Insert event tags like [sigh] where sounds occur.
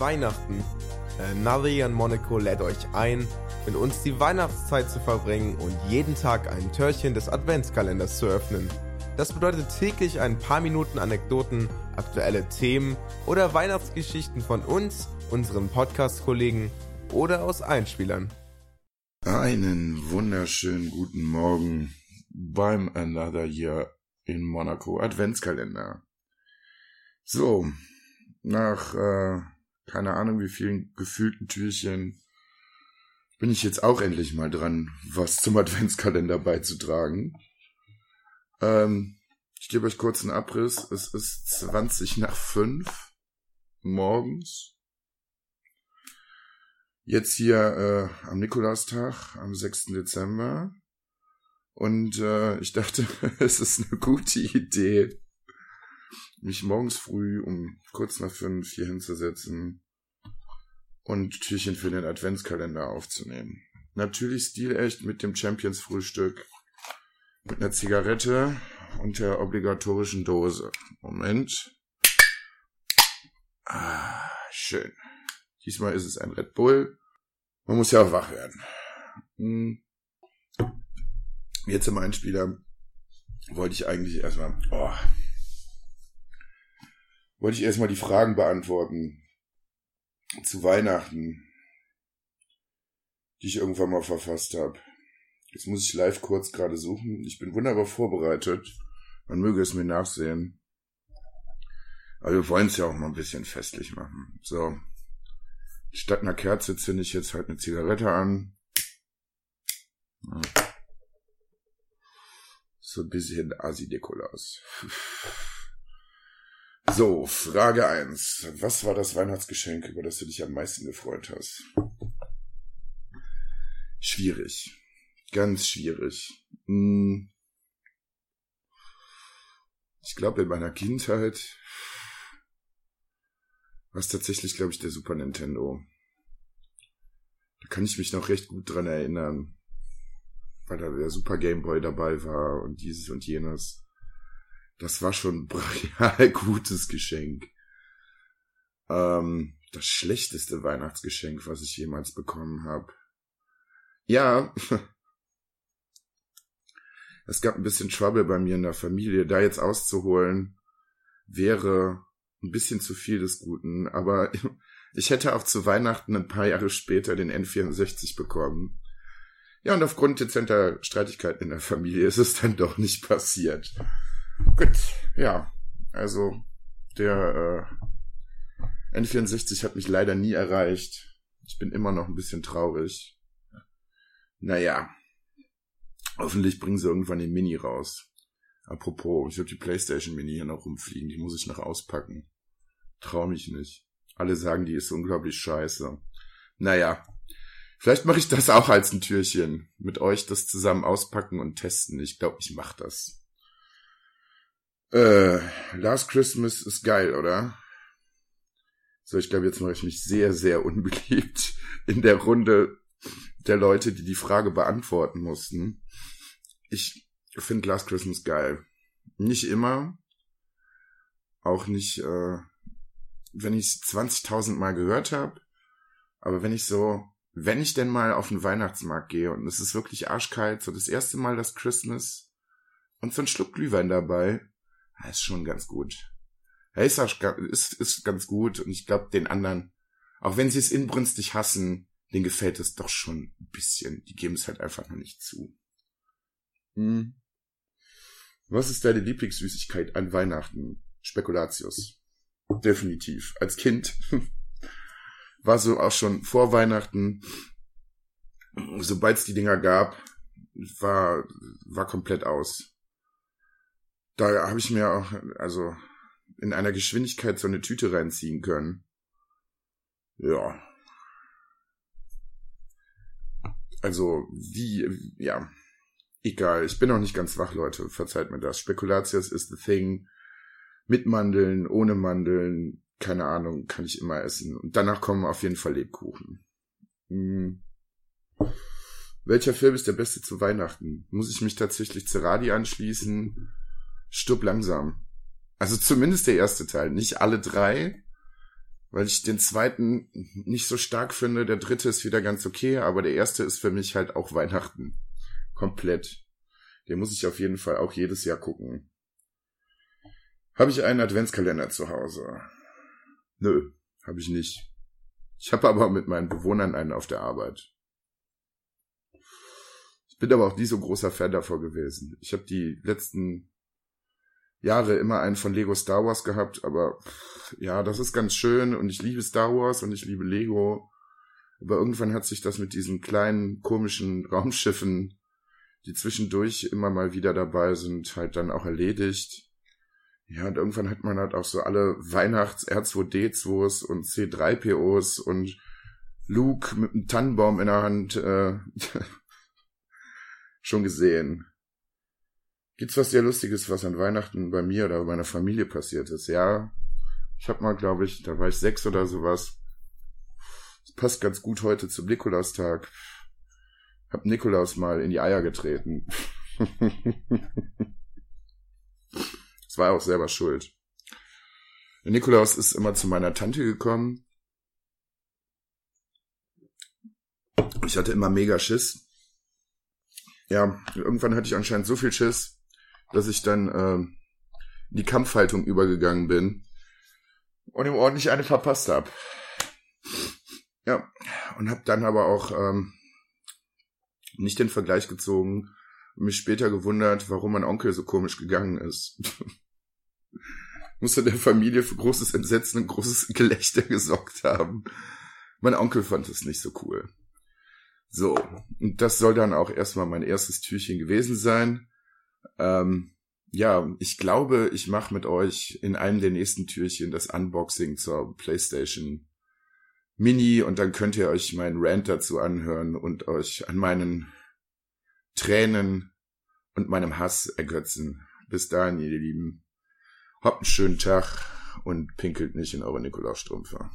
Weihnachten. Äh, Navi an Monaco lädt euch ein, mit uns die Weihnachtszeit zu verbringen und jeden Tag ein Türchen des Adventskalenders zu öffnen. Das bedeutet täglich ein paar Minuten Anekdoten, aktuelle Themen oder Weihnachtsgeschichten von uns, unseren Podcast-Kollegen oder aus Einspielern. Einen wunderschönen guten Morgen beim Another Year in Monaco Adventskalender. So, nach äh, keine Ahnung wie vielen gefühlten Türchen bin ich jetzt auch endlich mal dran, was zum [laughs] Adventskalender beizutragen. Ähm, ich gebe euch kurz einen Abriss. Es ist 20 nach 5 morgens. Jetzt hier äh, am Nikolaustag, am 6. Dezember. Und äh, ich dachte, [laughs] es ist eine gute Idee, mich morgens früh um kurz nach fünf hier hinzusetzen und Türchen für den Adventskalender aufzunehmen. Natürlich stilecht mit dem Champions Frühstück, mit einer Zigarette und der obligatorischen Dose. Moment. Ah, schön. Diesmal ist es ein Red Bull. Man muss ja auch wach werden. Hm. Jetzt im Einspieler wollte ich eigentlich erstmal, oh, wollte ich erstmal die Fragen beantworten zu Weihnachten, die ich irgendwann mal verfasst habe. Jetzt muss ich live kurz gerade suchen. Ich bin wunderbar vorbereitet. Man möge es mir nachsehen. Aber wir wollen es ja auch mal ein bisschen festlich machen. So. Statt einer Kerze zünde ich jetzt halt eine Zigarette an. So ein bisschen Asi-Dekolaus. So, Frage eins: Was war das Weihnachtsgeschenk, über das du dich am meisten gefreut hast? Schwierig. Ganz schwierig. Hm. Ich glaube, in meiner Kindheit war es tatsächlich, glaube ich, der Super Nintendo. Da kann ich mich noch recht gut dran erinnern, weil da der Super Game Boy dabei war und dieses und jenes. Das war schon brachial [laughs] gutes Geschenk. Ähm, das schlechteste Weihnachtsgeschenk, was ich jemals bekommen habe. Ja, [laughs] es gab ein bisschen Trouble bei mir in der Familie. Da jetzt auszuholen, wäre ein bisschen zu viel des Guten. Aber [laughs] ich hätte auch zu Weihnachten ein paar Jahre später den N64 bekommen. Ja, und aufgrund dezenter Streitigkeiten in der Familie ist es dann doch nicht passiert. Gut, ja. Also, der äh, N64 hat mich leider nie erreicht. Ich bin immer noch ein bisschen traurig. Naja. Hoffentlich bringen sie irgendwann den Mini raus. Apropos, ich habe die PlayStation Mini hier noch rumfliegen. Die muss ich noch auspacken. Trau mich nicht. Alle sagen, die ist unglaublich scheiße. Naja. Vielleicht mache ich das auch als ein Türchen. Mit euch das zusammen auspacken und testen. Ich glaube, ich mach das. Äh, Last Christmas ist geil, oder? So, ich glaube, jetzt mache ich mich sehr, sehr unbeliebt in der Runde der Leute, die die Frage beantworten mussten. Ich finde Last Christmas geil. Nicht immer. Auch nicht, äh, wenn ich es 20.000 Mal gehört habe. Aber wenn ich so, wenn ich denn mal auf den Weihnachtsmarkt gehe und es ist wirklich arschkalt, so das erste Mal das Christmas und so ein Schluck Glühwein dabei, ja, ist schon ganz gut. Er ist, ist, ist ganz gut und ich glaube den anderen, auch wenn sie es inbrünstig hassen, denen gefällt es doch schon ein bisschen. Die geben es halt einfach noch nicht zu. Hm. Was ist deine Lieblingssüßigkeit an Weihnachten? Spekulatius. Definitiv. Als Kind [laughs] war so auch schon vor Weihnachten, sobald es die Dinger gab, war, war komplett aus da habe ich mir auch, also in einer Geschwindigkeit so eine Tüte reinziehen können. Ja. Also, wie, ja. Egal, ich bin noch nicht ganz wach, Leute. Verzeiht mir das. Spekulatius ist the thing. Mit Mandeln, ohne Mandeln, keine Ahnung, kann ich immer essen. Und danach kommen auf jeden Fall Lebkuchen. Hm. Welcher Film ist der beste zu Weihnachten? Muss ich mich tatsächlich zu Radi anschließen? Stirb langsam. Also zumindest der erste Teil. Nicht alle drei. weil ich den zweiten nicht so stark finde. Der dritte ist wieder ganz okay, aber der erste ist für mich halt auch Weihnachten. Komplett. Den muss ich auf jeden Fall auch jedes Jahr gucken. Habe ich einen Adventskalender zu Hause? Nö, habe ich nicht. Ich habe aber mit meinen Bewohnern einen auf der Arbeit. Ich bin aber auch nie so großer Fan davor gewesen. Ich habe die letzten Jahre immer einen von Lego Star Wars gehabt, aber ja, das ist ganz schön und ich liebe Star Wars und ich liebe Lego. Aber irgendwann hat sich das mit diesen kleinen komischen [laughs] Raumschiffen, die zwischendurch immer mal wieder dabei sind, halt dann auch erledigt. Ja, und irgendwann hat man halt auch so alle Weihnachts-R2D2s und C3POs und Luke mit einem Tannenbaum in der Hand äh, [laughs] schon gesehen. Gibt's was sehr Lustiges, was an Weihnachten bei mir oder bei meiner Familie passiert ist? Ja, ich hab mal, glaube ich, da war ich sechs oder sowas. Das passt ganz gut heute zum Nikolaustag. Hab Nikolaus mal in die Eier getreten. [laughs] Es war auch selber schuld. Der Nikolaus ist immer zu meiner Tante gekommen. Ich hatte immer mega Schiss. Ja, irgendwann hatte ich anscheinend so viel Schiss, dass ich dann äh, in die Kampfhaltung übergegangen bin und ihm ordentlich eine verpasst habe. Ja, und habe dann aber auch ähm, nicht den Vergleich gezogen und mich später gewundert, warum mein Onkel so komisch gegangen ist. [laughs] Musste der Familie für großes Entsetzen und großes [laughs] Gelächter gesorgt haben. Mein Onkel fand es nicht so cool. So, und das soll dann auch erstmal mein erstes Türchen gewesen sein. Ähm, ja, ich glaube, ich mache mit euch in einem der nächsten Türchen das Unboxing zur PlayStation Mini und dann könnt ihr euch meinen Rant dazu anhören und euch an meinen Tränen und meinem Hass ergötzen. Bis dahin, ihr Lieben. Habt einen schönen Tag und pinkelt nicht in eure Nikolausstrümpfe.